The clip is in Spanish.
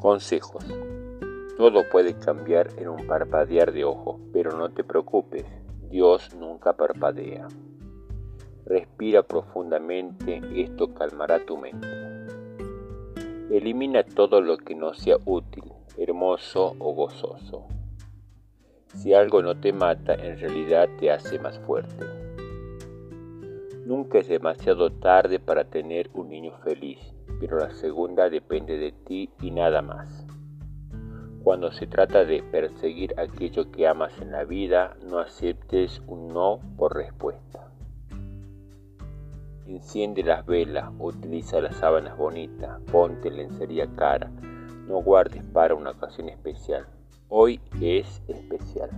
Consejos. Todo puede cambiar en un parpadear de ojos, pero no te preocupes, Dios nunca parpadea. Respira profundamente, esto calmará tu mente. Elimina todo lo que no sea útil, hermoso o gozoso. Si algo no te mata, en realidad te hace más fuerte. Nunca es demasiado tarde para tener un niño feliz, pero la segunda depende de ti y nada más. Cuando se trata de perseguir aquello que amas en la vida, no aceptes un no por respuesta. Enciende las velas, utiliza las sábanas bonitas, ponte lencería cara, no guardes para una ocasión especial. Hoy es especial.